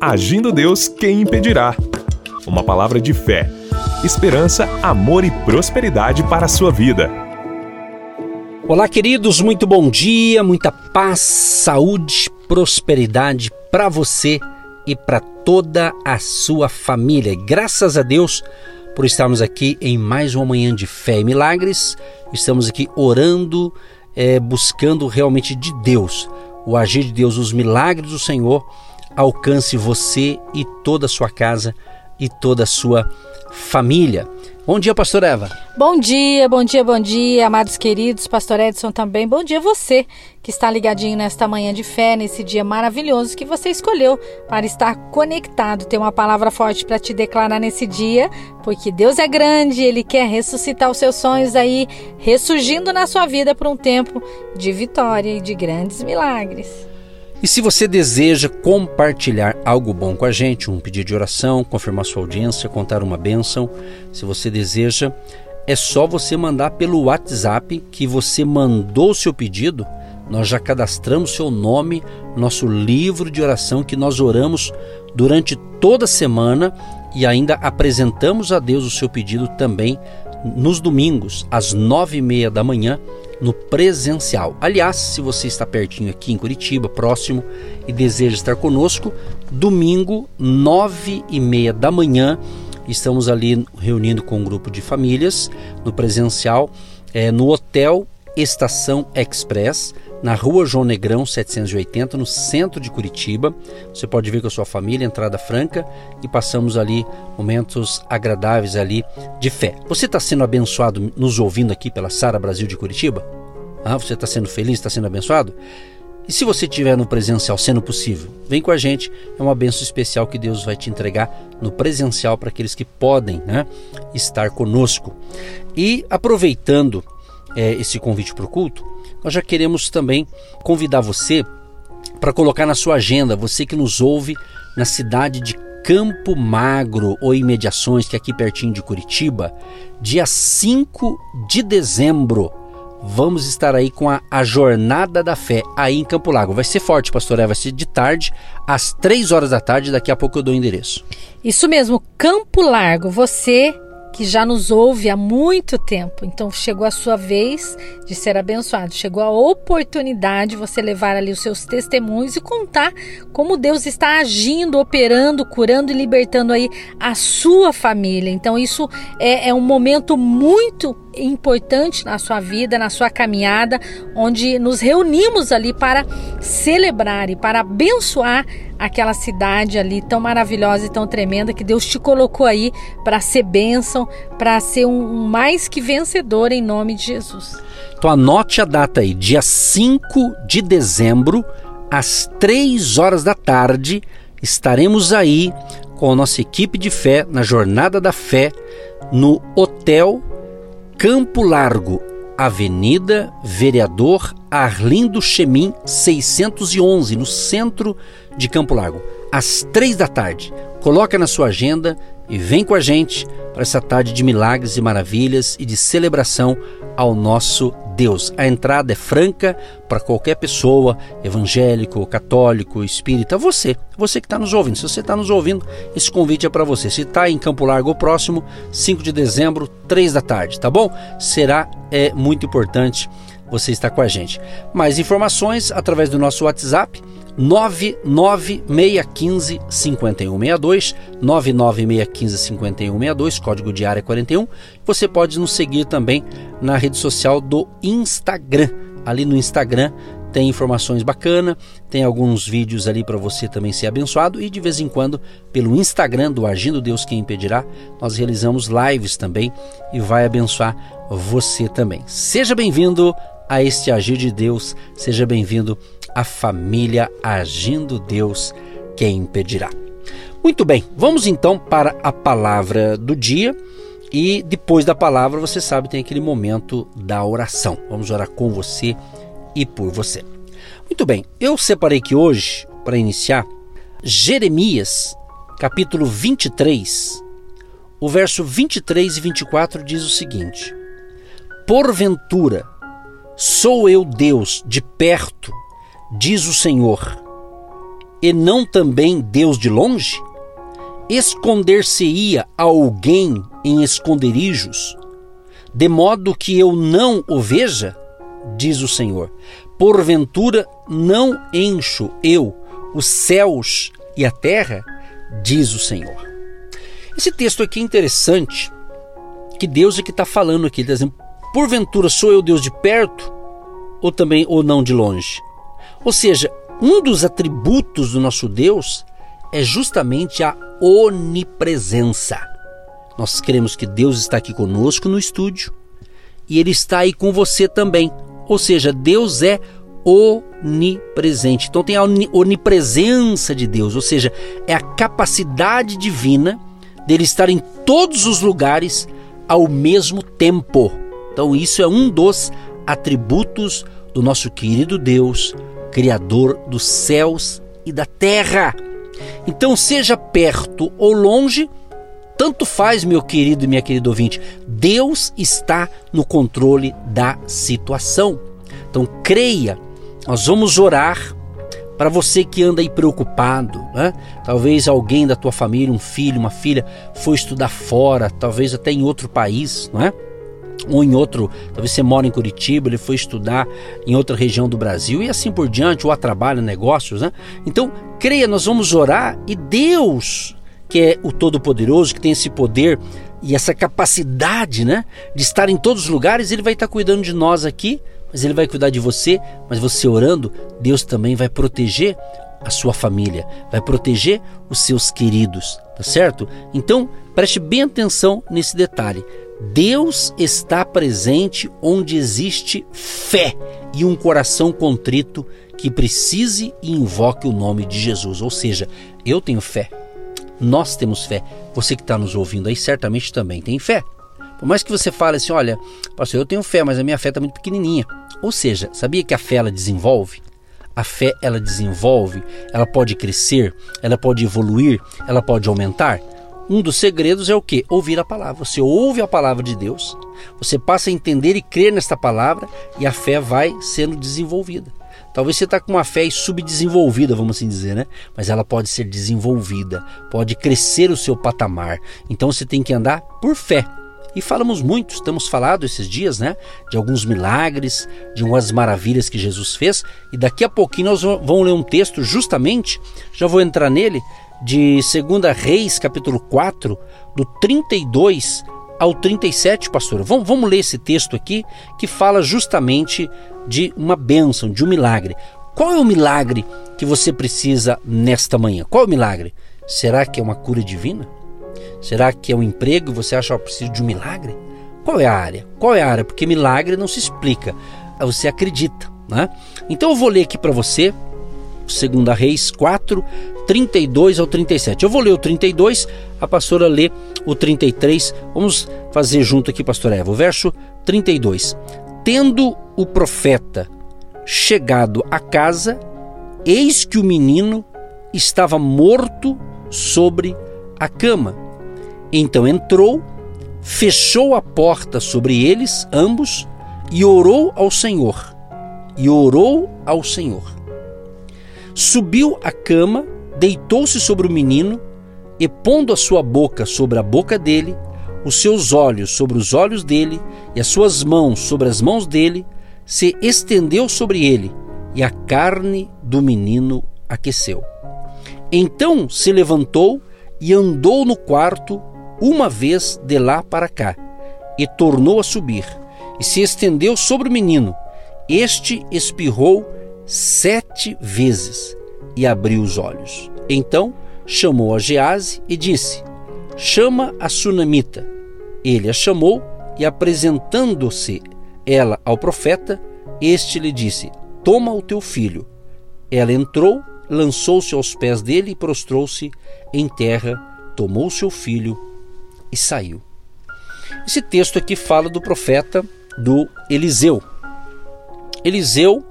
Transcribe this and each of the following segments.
Agindo Deus, quem impedirá? Uma palavra de fé, esperança, amor e prosperidade para a sua vida. Olá, queridos, muito bom dia, muita paz, saúde, prosperidade para você e para toda a sua família. Graças a Deus por estarmos aqui em mais uma manhã de fé e milagres. Estamos aqui orando, é, buscando realmente de Deus, o agir de Deus, os milagres do Senhor alcance você e toda a sua casa e toda a sua família. Bom dia, pastor Eva. Bom dia, bom dia, bom dia, amados queridos, pastor Edson também. Bom dia você que está ligadinho nesta manhã de fé, nesse dia maravilhoso que você escolheu para estar conectado. Tem uma palavra forte para te declarar nesse dia, porque Deus é grande, ele quer ressuscitar os seus sonhos aí, ressurgindo na sua vida por um tempo de vitória e de grandes milagres. E se você deseja compartilhar algo bom com a gente, um pedido de oração, confirmar sua audiência, contar uma bênção, se você deseja, é só você mandar pelo WhatsApp que você mandou o seu pedido. Nós já cadastramos seu nome, nosso livro de oração que nós oramos durante toda a semana e ainda apresentamos a Deus o seu pedido também nos domingos, às nove e meia da manhã, no presencial. Aliás, se você está pertinho aqui em Curitiba, próximo, e deseja estar conosco, domingo, nove e meia da manhã, estamos ali reunindo com um grupo de famílias no presencial, é, no Hotel Estação Express, na rua João Negrão 780, no centro de Curitiba. Você pode vir com a sua família, entrada franca, e passamos ali momentos agradáveis ali de fé. Você está sendo abençoado nos ouvindo aqui pela Sara Brasil de Curitiba? Ah, você está sendo feliz, está sendo abençoado? E se você estiver no presencial, sendo possível, vem com a gente. É uma benção especial que Deus vai te entregar no presencial para aqueles que podem né, estar conosco. E aproveitando é, esse convite para o culto, nós já queremos também convidar você para colocar na sua agenda, você que nos ouve na cidade de Campo Magro ou imediações, que é aqui pertinho de Curitiba, dia 5 de dezembro. Vamos estar aí com a, a Jornada da Fé aí em Campo Largo. Vai ser forte, pastor, vai ser de tarde, às 3 horas da tarde. Daqui a pouco eu dou o endereço. Isso mesmo, Campo Largo. Você que já nos ouve há muito tempo. Então chegou a sua vez de ser abençoado. Chegou a oportunidade de você levar ali os seus testemunhos e contar como Deus está agindo, operando, curando e libertando aí a sua família. Então isso é, é um momento muito importante na sua vida, na sua caminhada, onde nos reunimos ali para celebrar e para abençoar aquela cidade ali tão maravilhosa e tão tremenda que Deus te colocou aí para ser bênção, para ser um, mais que vencedor em nome de Jesus. Então anote a data aí, dia 5 de dezembro, às 3 horas da tarde, estaremos aí com a nossa equipe de fé na Jornada da Fé no Hotel Campo Largo, Avenida Vereador Arlindo Chemin 611, no centro de Campo Largo, às três da tarde. Coloca na sua agenda e vem com a gente para essa tarde de milagres e maravilhas e de celebração ao nosso Deus. A entrada é franca para qualquer pessoa, evangélico, católico, espírita, você, você que está nos ouvindo. Se você está nos ouvindo, esse convite é para você. Se está em Campo Largo, próximo, 5 de dezembro, 3 da tarde, tá bom? Será é muito importante você estar com a gente. Mais informações através do nosso WhatsApp 99615 5162, 99615 5162, código de área 41. Você pode nos seguir também na rede social do Instagram. Ali no Instagram tem informações bacanas, tem alguns vídeos ali para você também ser abençoado e de vez em quando pelo Instagram do Agindo Deus Quem Impedirá, nós realizamos lives também e vai abençoar você também. Seja bem-vindo a este agir de Deus, seja bem-vindo a família agindo Deus, quem impedirá? Muito bem, vamos então para a palavra do dia. E depois da palavra, você sabe, tem aquele momento da oração. Vamos orar com você e por você. Muito bem, eu separei aqui hoje, para iniciar, Jeremias, capítulo 23. O verso 23 e 24 diz o seguinte: Porventura, sou eu Deus de perto diz o Senhor, e não também Deus de longe? Esconder-se-ia alguém em esconderijos, de modo que eu não o veja? Diz o Senhor. Porventura não encho eu os céus e a terra? Diz o Senhor. Esse texto aqui é interessante, que Deus é que está falando aqui, está dizendo, porventura sou eu Deus de perto ou também ou não de longe? Ou seja, um dos atributos do nosso Deus é justamente a onipresença. Nós cremos que Deus está aqui conosco no estúdio e Ele está aí com você também. Ou seja, Deus é onipresente. Então tem a onipresença de Deus, ou seja, é a capacidade divina dele estar em todos os lugares ao mesmo tempo. Então isso é um dos atributos do nosso querido Deus, criador dos céus e da terra. Então seja perto ou longe, tanto faz, meu querido e minha querida ouvinte. Deus está no controle da situação. Então creia nós vamos orar para você que anda aí preocupado, né? Talvez alguém da tua família, um filho, uma filha, foi estudar fora, talvez até em outro país, não é? Ou em outro, talvez você mora em Curitiba, ele foi estudar em outra região do Brasil e assim por diante, ou a trabalho, negócios, né? Então, creia, nós vamos orar e Deus, que é o Todo-Poderoso, que tem esse poder e essa capacidade, né, de estar em todos os lugares, ele vai estar cuidando de nós aqui mas Ele vai cuidar de você, mas você orando, Deus também vai proteger a sua família, vai proteger os seus queridos, tá certo? Então, preste bem atenção nesse detalhe. Deus está presente onde existe fé e um coração contrito que precise e invoque o nome de Jesus. Ou seja, eu tenho fé, nós temos fé. Você que está nos ouvindo aí certamente também tem fé. Por mais que você fale assim, olha, pastor, eu tenho fé, mas a minha fé está muito pequenininha. Ou seja, sabia que a fé ela desenvolve? A fé ela desenvolve, ela pode crescer, ela pode evoluir, ela pode aumentar. Um dos segredos é o que? Ouvir a palavra. Você ouve a palavra de Deus, você passa a entender e crer nesta palavra e a fé vai sendo desenvolvida. Talvez você está com uma fé subdesenvolvida, vamos assim dizer, né? Mas ela pode ser desenvolvida, pode crescer o seu patamar. Então você tem que andar por fé. E falamos muito, estamos falando esses dias, né, de alguns milagres, de umas maravilhas que Jesus fez, e daqui a pouquinho nós vamos ler um texto justamente, já vou entrar nele, de 2 Reis, capítulo 4, do 32 ao 37, pastor. Vamos, vamos ler esse texto aqui que fala justamente de uma bênção, de um milagre. Qual é o milagre que você precisa nesta manhã? Qual é o milagre? Será que é uma cura divina? Será que é um emprego? Você acha que precisa de um milagre? Qual é a área? Qual é a área? Porque milagre não se explica, você acredita. Né? Então eu vou ler aqui para você, 2 Reis 4, 32 ao 37. Eu vou ler o 32, a pastora lê o 33. Vamos fazer junto aqui, pastor Eva. O verso 32. Tendo o profeta chegado à casa, eis que o menino estava morto sobre a cama. Então entrou, fechou a porta sobre eles, ambos, e orou ao Senhor. E orou ao Senhor. Subiu à cama, deitou-se sobre o menino, e pondo a sua boca sobre a boca dele, os seus olhos sobre os olhos dele, e as suas mãos sobre as mãos dele, se estendeu sobre ele, e a carne do menino aqueceu. Então se levantou e andou no quarto uma vez de lá para cá, e tornou a subir, e se estendeu sobre o menino. Este espirrou sete vezes e abriu os olhos. Então chamou a Gease e disse: Chama a sunamita. Ele a chamou e, apresentando-se ela ao profeta, este lhe disse: Toma o teu filho. Ela entrou, lançou-se aos pés dele e prostrou-se em terra, tomou seu filho e saiu. Esse texto aqui fala do profeta do Eliseu. Eliseu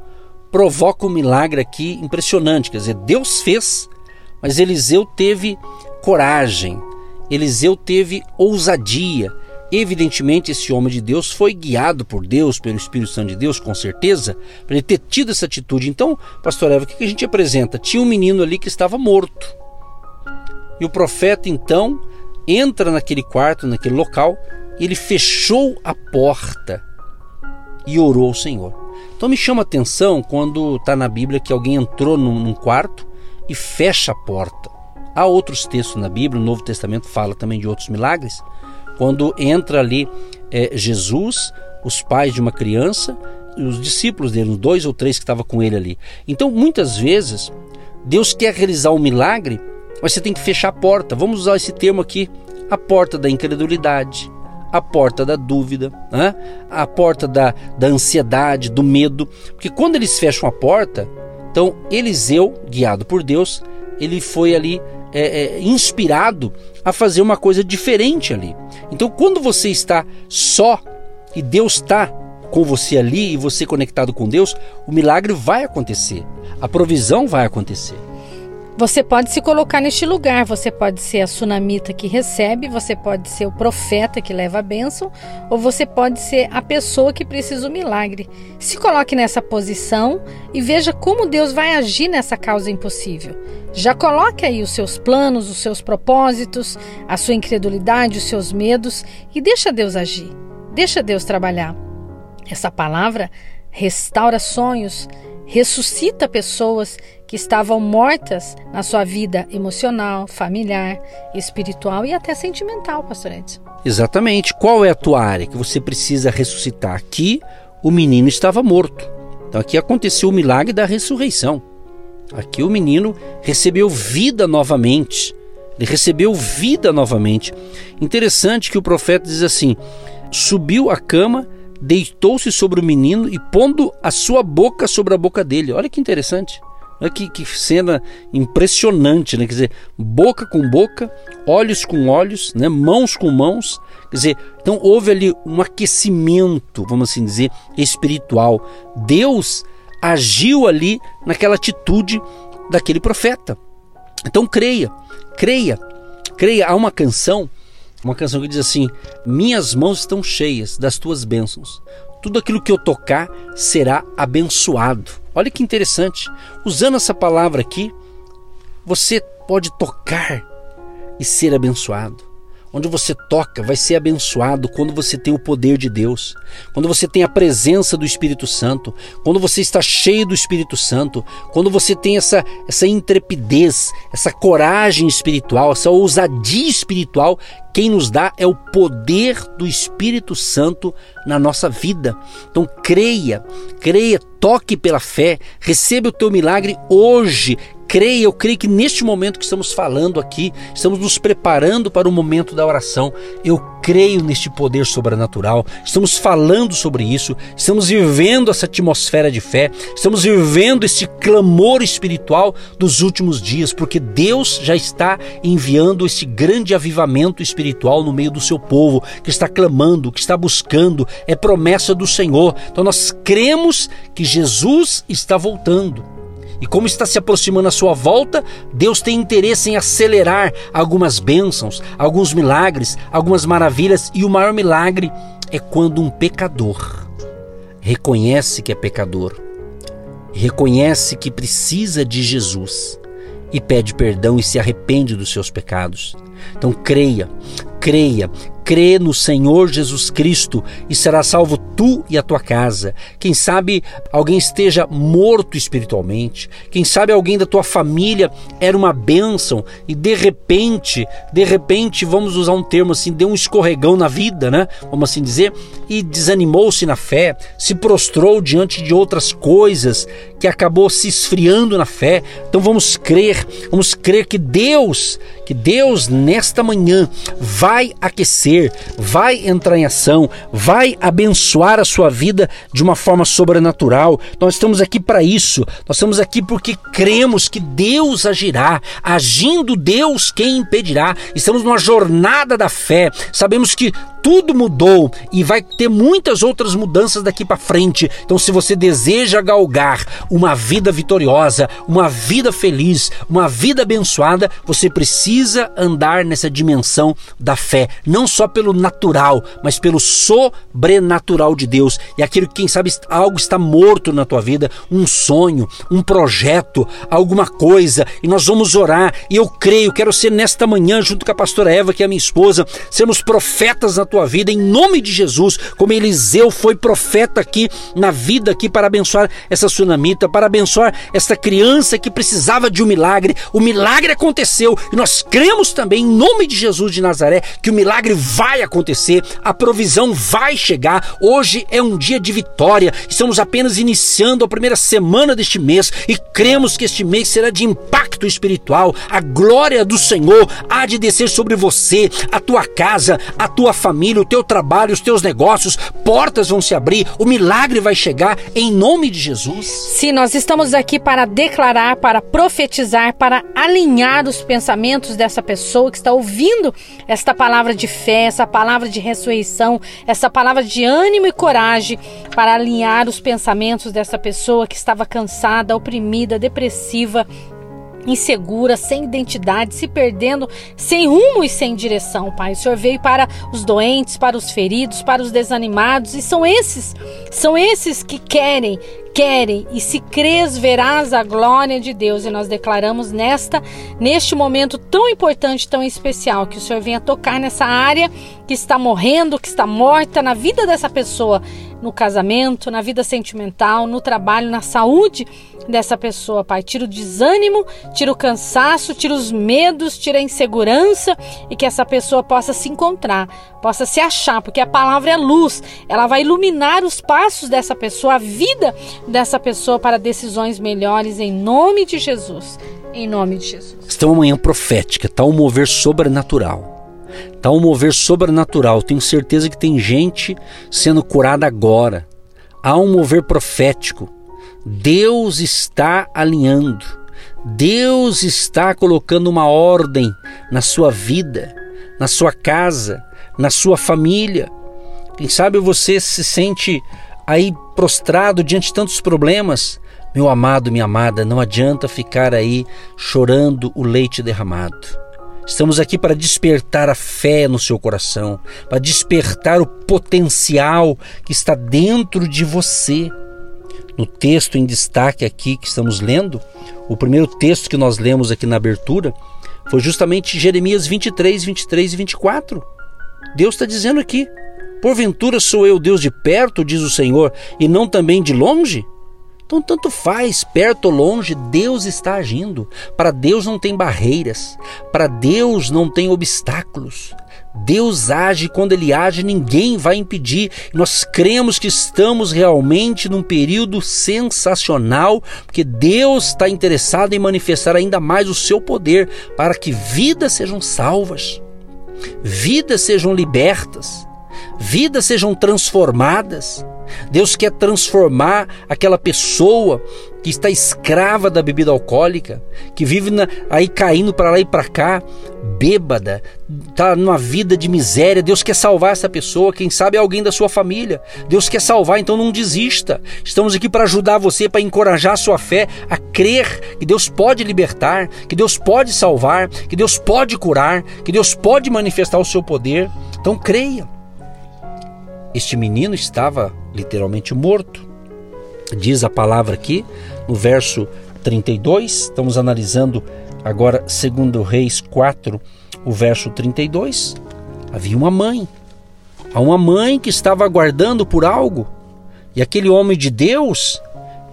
provoca um milagre aqui impressionante, quer dizer, Deus fez, mas Eliseu teve coragem, Eliseu teve ousadia, Evidentemente, esse homem de Deus foi guiado por Deus, pelo Espírito Santo de Deus, com certeza, para ele ter tido essa atitude. Então, pastor Eva, o que a gente apresenta? Tinha um menino ali que estava morto. E o profeta, então, entra naquele quarto, naquele local, e ele fechou a porta e orou ao Senhor. Então me chama atenção quando está na Bíblia que alguém entrou num, num quarto e fecha a porta. Há outros textos na Bíblia, o Novo Testamento fala também de outros milagres, quando entra ali é, Jesus, os pais de uma criança, os discípulos dele, dois ou três que estavam com ele ali. Então, muitas vezes, Deus quer realizar um milagre, mas você tem que fechar a porta. Vamos usar esse termo aqui: a porta da incredulidade, a porta da dúvida, né? a porta da, da ansiedade, do medo. Porque quando eles fecham a porta, então Eliseu, guiado por Deus, ele foi ali é, é, inspirado a fazer uma coisa diferente ali. Então, quando você está só e Deus está com você ali e você conectado com Deus, o milagre vai acontecer, a provisão vai acontecer. Você pode se colocar neste lugar, você pode ser a sunamita que recebe, você pode ser o profeta que leva a bênção, ou você pode ser a pessoa que precisa do milagre. Se coloque nessa posição e veja como Deus vai agir nessa causa impossível. Já coloque aí os seus planos, os seus propósitos, a sua incredulidade, os seus medos e deixa Deus agir. Deixa Deus trabalhar. Essa palavra restaura sonhos, ressuscita pessoas que estavam mortas na sua vida emocional, familiar, espiritual e até sentimental, pastor Edson. Exatamente. Qual é a tua área que você precisa ressuscitar? Aqui o menino estava morto. Então aqui aconteceu o milagre da ressurreição. Aqui o menino recebeu vida novamente. Ele recebeu vida novamente. Interessante que o profeta diz assim: subiu a cama deitou-se sobre o menino e pondo a sua boca sobre a boca dele. Olha que interessante. Olha que, que cena impressionante, né? Quer dizer, boca com boca, olhos com olhos, né? mãos com mãos. Quer dizer, então houve ali um aquecimento, vamos assim dizer, espiritual. Deus agiu ali naquela atitude daquele profeta. Então creia, creia, creia. Há uma canção uma canção que diz assim: Minhas mãos estão cheias das tuas bênçãos. Tudo aquilo que eu tocar será abençoado. Olha que interessante. Usando essa palavra aqui, você pode tocar e ser abençoado. Onde você toca, vai ser abençoado quando você tem o poder de Deus, quando você tem a presença do Espírito Santo, quando você está cheio do Espírito Santo, quando você tem essa, essa intrepidez, essa coragem espiritual, essa ousadia espiritual. Quem nos dá é o poder do Espírito Santo na nossa vida. Então creia, creia, toque pela fé, receba o teu milagre hoje, creia, eu creio que neste momento que estamos falando aqui, estamos nos preparando para o momento da oração. Eu creio neste poder sobrenatural. Estamos falando sobre isso, estamos vivendo essa atmosfera de fé, estamos vivendo esse clamor espiritual dos últimos dias, porque Deus já está enviando esse grande avivamento espiritual no meio do seu povo, que está clamando, que está buscando, é promessa do Senhor. Então nós cremos que Jesus está voltando. E como está se aproximando a sua volta, Deus tem interesse em acelerar algumas bênçãos, alguns milagres, algumas maravilhas, e o maior milagre é quando um pecador reconhece que é pecador, reconhece que precisa de Jesus e pede perdão e se arrepende dos seus pecados. Então creia, creia, crê no Senhor Jesus Cristo e será salvo tu e a tua casa. Quem sabe alguém esteja morto espiritualmente, quem sabe alguém da tua família era uma bênção e de repente, de repente, vamos usar um termo assim, deu um escorregão na vida, né? Vamos assim dizer, e desanimou-se na fé, se prostrou diante de outras coisas que acabou se esfriando na fé. Então vamos crer, vamos crer que Deus, que Deus nesta manhã vai aquecer vai entrar em ação, vai abençoar a sua vida de uma forma sobrenatural. Nós estamos aqui para isso. Nós estamos aqui porque cremos que Deus agirá. Agindo Deus, quem impedirá? Estamos numa jornada da fé. Sabemos que tudo mudou e vai ter muitas outras mudanças daqui para frente. Então, se você deseja galgar uma vida vitoriosa, uma vida feliz, uma vida abençoada, você precisa andar nessa dimensão da fé, não só pelo natural, mas pelo sobrenatural de Deus. E aquilo que, quem sabe, algo está morto na tua vida, um sonho, um projeto, alguma coisa, e nós vamos orar. E eu creio, quero ser nesta manhã, junto com a pastora Eva, que é minha esposa, sermos profetas na tua vida, em nome de Jesus, como Eliseu foi profeta aqui na vida aqui para abençoar essa sunamita, para abençoar esta criança que precisava de um milagre. O milagre aconteceu e nós cremos também, nome de Jesus de Nazaré, que o milagre vai acontecer, a provisão vai chegar. Hoje é um dia de vitória, estamos apenas iniciando a primeira semana deste mês e cremos que este mês será de impacto espiritual. A glória do Senhor há de descer sobre você, a tua casa, a tua família, o teu trabalho, os teus negócios, portas vão se abrir, o milagre vai chegar em nome de Jesus. Sim, nós estamos aqui para declarar, para profetizar, para alinhar os pensamentos dessa pessoa que está ouvindo esta palavra de fé, essa palavra de ressurreição, essa palavra de ânimo e coragem, para alinhar os pensamentos dessa pessoa que estava cansada, oprimida, depressiva, insegura, sem identidade, se perdendo, sem rumo e sem direção, Pai. O Senhor veio para os doentes, para os feridos, para os desanimados, e são esses, são esses que querem querem e se crês verás a glória de Deus e nós declaramos nesta neste momento tão importante, tão especial que o Senhor venha tocar nessa área que está morrendo, que está morta na vida dessa pessoa, no casamento, na vida sentimental, no trabalho, na saúde dessa pessoa, Pai. Tira o desânimo, tira o cansaço, tira os medos, tira a insegurança e que essa pessoa possa se encontrar, possa se achar, porque a palavra é luz, ela vai iluminar os passos dessa pessoa, a vida dessa pessoa para decisões melhores em nome de Jesus. Em nome de Jesus. Está uma manhã profética, está um mover sobrenatural. Está um mover sobrenatural. Tenho certeza que tem gente sendo curada agora. Há um mover profético. Deus está alinhando. Deus está colocando uma ordem na sua vida, na sua casa, na sua família. Quem sabe você se sente aí prostrado diante de tantos problemas, meu amado, minha amada, não adianta ficar aí chorando o leite derramado. Estamos aqui para despertar a fé no seu coração, para despertar o potencial que está dentro de você. No texto em destaque aqui que estamos lendo, o primeiro texto que nós lemos aqui na abertura foi justamente Jeremias 23, 23 e 24. Deus está dizendo aqui: Porventura sou eu Deus de perto, diz o Senhor, e não também de longe? Então, tanto faz, perto ou longe, Deus está agindo. Para Deus não tem barreiras, para Deus não tem obstáculos. Deus age quando Ele age, ninguém vai impedir. Nós cremos que estamos realmente num período sensacional, porque Deus está interessado em manifestar ainda mais o seu poder para que vidas sejam salvas, vidas sejam libertas vidas sejam transformadas. Deus quer transformar aquela pessoa que está escrava da bebida alcoólica, que vive na, aí caindo para lá e para cá, bêbada, está numa vida de miséria. Deus quer salvar essa pessoa, quem sabe é alguém da sua família. Deus quer salvar, então não desista. Estamos aqui para ajudar você, para encorajar a sua fé a crer que Deus pode libertar, que Deus pode salvar, que Deus pode curar, que Deus pode manifestar o seu poder. Então creia. Este menino estava literalmente morto. Diz a palavra aqui no verso 32, estamos analisando agora, segundo Reis 4, o verso 32. Havia uma mãe, há uma mãe que estava aguardando por algo, e aquele homem de Deus,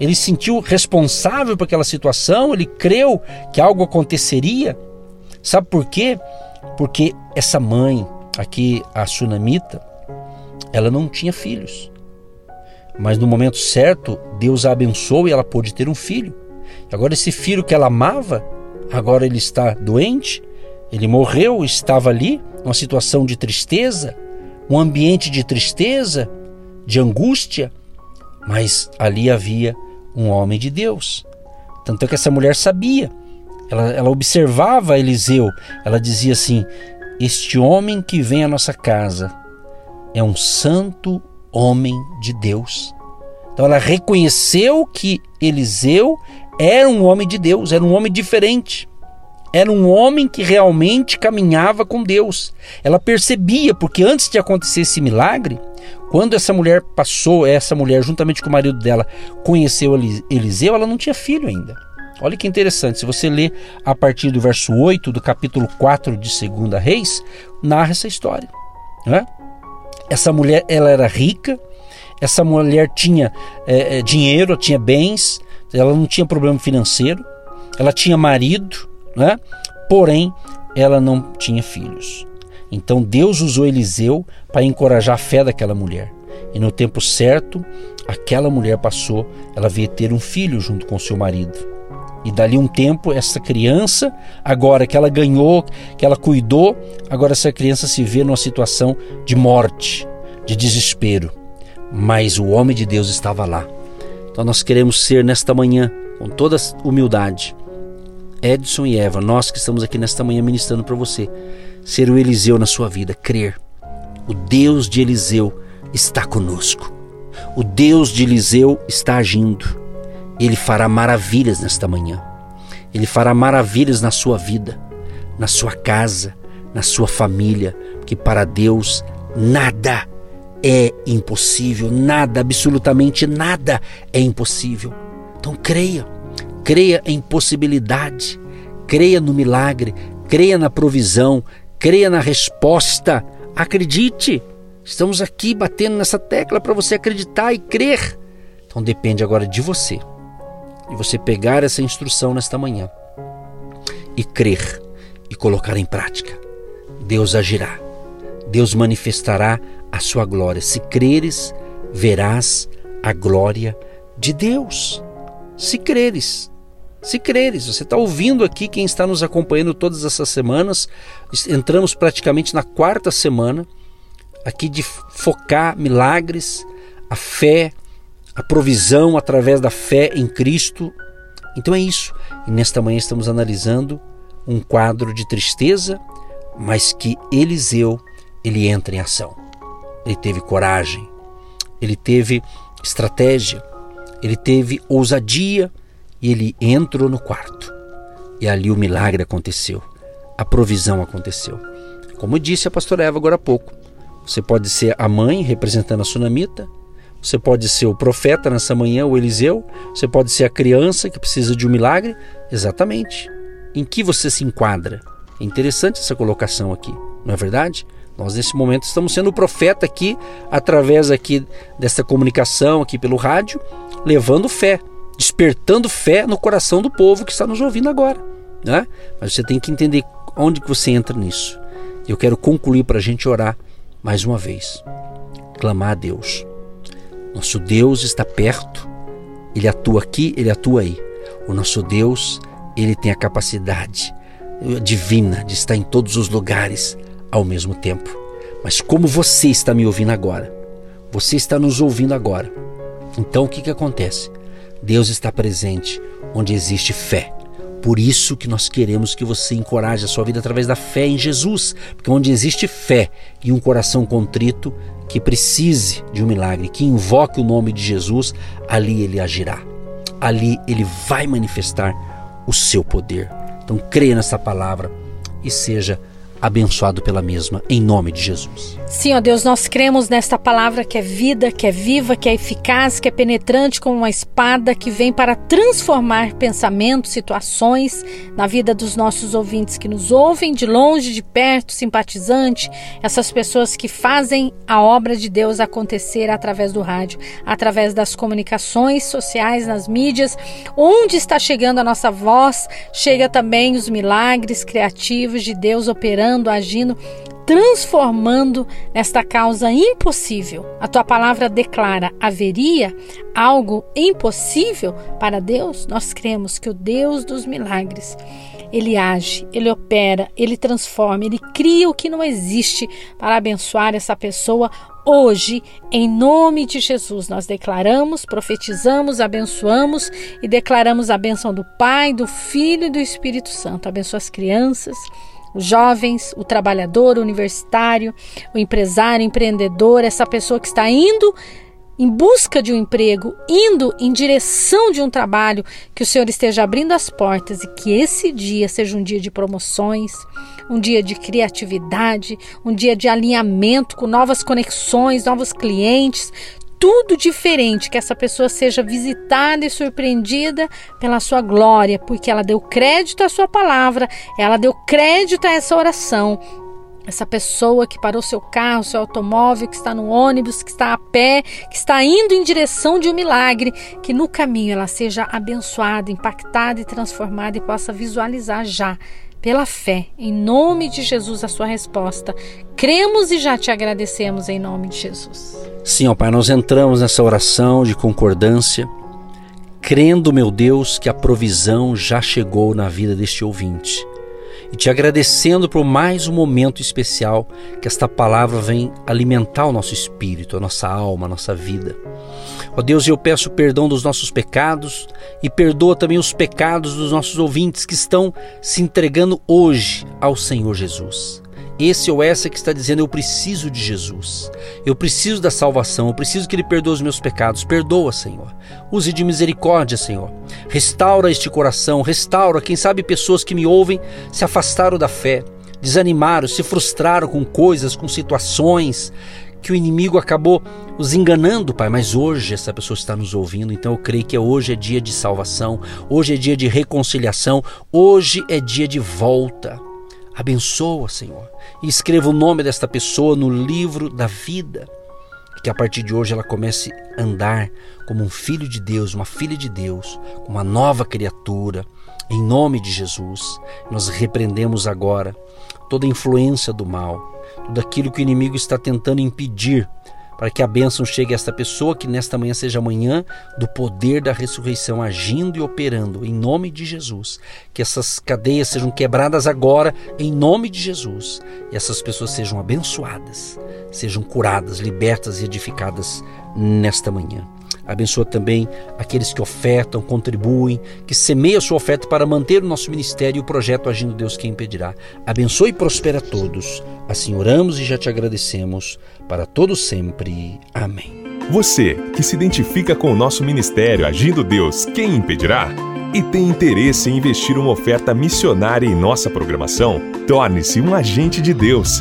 ele se sentiu responsável por aquela situação, ele creu que algo aconteceria. Sabe por quê? Porque essa mãe, aqui a sunamita, ela não tinha filhos. Mas no momento certo, Deus a abençoou e ela pôde ter um filho. Agora, esse filho que ela amava, agora ele está doente, ele morreu, estava ali, numa situação de tristeza, um ambiente de tristeza, de angústia, mas ali havia um homem de Deus. Tanto é que essa mulher sabia, ela, ela observava Eliseu, ela dizia assim: Este homem que vem à nossa casa é um santo homem de Deus. Então ela reconheceu que Eliseu era um homem de Deus, era um homem diferente, era um homem que realmente caminhava com Deus. Ela percebia, porque antes de acontecer esse milagre, quando essa mulher passou, essa mulher, juntamente com o marido dela, conheceu Eliseu, ela não tinha filho ainda. Olha que interessante, se você ler a partir do verso 8 do capítulo 4 de 2 Reis, narra essa história. Né? Essa mulher ela era rica, essa mulher tinha é, dinheiro, tinha bens, ela não tinha problema financeiro, ela tinha marido, né? porém ela não tinha filhos. Então Deus usou Eliseu para encorajar a fé daquela mulher. E no tempo certo, aquela mulher passou, ela veio ter um filho junto com seu marido. E dali um tempo, essa criança, agora que ela ganhou, que ela cuidou, agora essa criança se vê numa situação de morte, de desespero. Mas o homem de Deus estava lá. Então nós queremos ser nesta manhã, com toda humildade, Edson e Eva, nós que estamos aqui nesta manhã ministrando para você, ser o Eliseu na sua vida, crer. O Deus de Eliseu está conosco. O Deus de Eliseu está agindo. Ele fará maravilhas nesta manhã. Ele fará maravilhas na sua vida, na sua casa, na sua família, porque para Deus nada é impossível, nada, absolutamente nada é impossível. Então creia, creia em possibilidade, creia no milagre, creia na provisão, creia na resposta. Acredite. Estamos aqui batendo nessa tecla para você acreditar e crer. Então depende agora de você. E você pegar essa instrução nesta manhã e crer e colocar em prática. Deus agirá. Deus manifestará a sua glória. Se creres, verás a glória de Deus. Se creres, se creres, você está ouvindo aqui, quem está nos acompanhando todas essas semanas, entramos praticamente na quarta semana aqui de focar milagres, a fé, a provisão através da fé em Cristo. Então é isso. E nesta manhã estamos analisando um quadro de tristeza, mas que Eliseu ele entra em ação. Ele teve coragem, ele teve estratégia, ele teve ousadia e ele entrou no quarto. E ali o milagre aconteceu. A provisão aconteceu. Como disse a pastora Eva agora há pouco, você pode ser a mãe representando a sunamita, você pode ser o profeta nessa manhã, o Eliseu, você pode ser a criança que precisa de um milagre. Exatamente. Em que você se enquadra? É interessante essa colocação aqui, não é verdade? Nós nesse momento estamos sendo o profeta aqui através aqui dessa comunicação aqui pelo rádio, levando fé, despertando fé no coração do povo que está nos ouvindo agora. Né? Mas você tem que entender onde que você entra nisso. Eu quero concluir para a gente orar mais uma vez. Clamar a Deus. Nosso Deus está perto, Ele atua aqui, Ele atua aí. O nosso Deus, Ele tem a capacidade divina de estar em todos os lugares ao mesmo tempo. Mas como você está me ouvindo agora, você está nos ouvindo agora. Então o que, que acontece? Deus está presente onde existe fé. Por isso que nós queremos que você encoraje a sua vida através da fé em Jesus, porque onde existe fé e um coração contrito que precise de um milagre, que invoque o nome de Jesus, ali ele agirá. Ali ele vai manifestar o seu poder. Então creia nessa palavra e seja abençoado pela mesma, em nome de Jesus. Sim, ó Deus, nós cremos nesta palavra que é vida, que é viva, que é eficaz, que é penetrante como uma espada, que vem para transformar pensamentos, situações na vida dos nossos ouvintes que nos ouvem de longe, de perto, simpatizante, essas pessoas que fazem a obra de Deus acontecer através do rádio, através das comunicações sociais, nas mídias, onde está chegando a nossa voz, chega também os milagres criativos de Deus operando, agindo transformando nesta causa impossível. A tua palavra declara: haveria algo impossível para Deus? Nós cremos que o Deus dos milagres ele age, ele opera, ele transforma, ele cria o que não existe para abençoar essa pessoa hoje, em nome de Jesus. Nós declaramos, profetizamos, abençoamos e declaramos a bênção do Pai, do Filho e do Espírito Santo. Abençoa as crianças os jovens, o trabalhador, o universitário, o empresário, o empreendedor, essa pessoa que está indo em busca de um emprego, indo em direção de um trabalho, que o Senhor esteja abrindo as portas e que esse dia seja um dia de promoções, um dia de criatividade, um dia de alinhamento com novas conexões, novos clientes, tudo diferente, que essa pessoa seja visitada e surpreendida pela sua glória, porque ela deu crédito à sua palavra, ela deu crédito a essa oração, essa pessoa que parou seu carro, seu automóvel, que está no ônibus, que está a pé, que está indo em direção de um milagre, que no caminho ela seja abençoada, impactada e transformada e possa visualizar já, pela fé, em nome de Jesus, a sua resposta. Cremos e já te agradecemos em nome de Jesus. Sim, ó Pai, nós entramos nessa oração de concordância, crendo, meu Deus, que a provisão já chegou na vida deste ouvinte e te agradecendo por mais um momento especial que esta palavra vem alimentar o nosso espírito, a nossa alma, a nossa vida. Ó Deus, eu peço perdão dos nossos pecados e perdoa também os pecados dos nossos ouvintes que estão se entregando hoje ao Senhor Jesus esse ou essa que está dizendo: Eu preciso de Jesus, eu preciso da salvação, eu preciso que Ele perdoe os meus pecados. Perdoa, Senhor. Use de misericórdia, Senhor. Restaura este coração, restaura. Quem sabe pessoas que me ouvem se afastaram da fé, desanimaram, se frustraram com coisas, com situações que o inimigo acabou os enganando, Pai, mas hoje essa pessoa está nos ouvindo, então eu creio que hoje é dia de salvação, hoje é dia de reconciliação, hoje é dia de volta. Abençoa, Senhor, e escreva o nome desta pessoa no livro da vida. Que a partir de hoje ela comece a andar como um filho de Deus, uma filha de Deus, uma nova criatura. Em nome de Jesus, nós repreendemos agora toda influência do mal, tudo aquilo que o inimigo está tentando impedir para que a bênção chegue a esta pessoa, que nesta manhã seja manhã do poder da ressurreição agindo e operando em nome de Jesus. Que essas cadeias sejam quebradas agora em nome de Jesus e essas pessoas sejam abençoadas, sejam curadas, libertas e edificadas nesta manhã. Abençoa também aqueles que ofertam, contribuem, que semeiam a sua oferta para manter o nosso ministério e o projeto Agindo Deus Quem Impedirá. Abençoe e prospera a todos. Assim oramos e já te agradecemos. Para todos sempre. Amém. Você que se identifica com o nosso ministério Agindo Deus Quem Impedirá? E tem interesse em investir uma oferta missionária em nossa programação? Torne-se um agente de Deus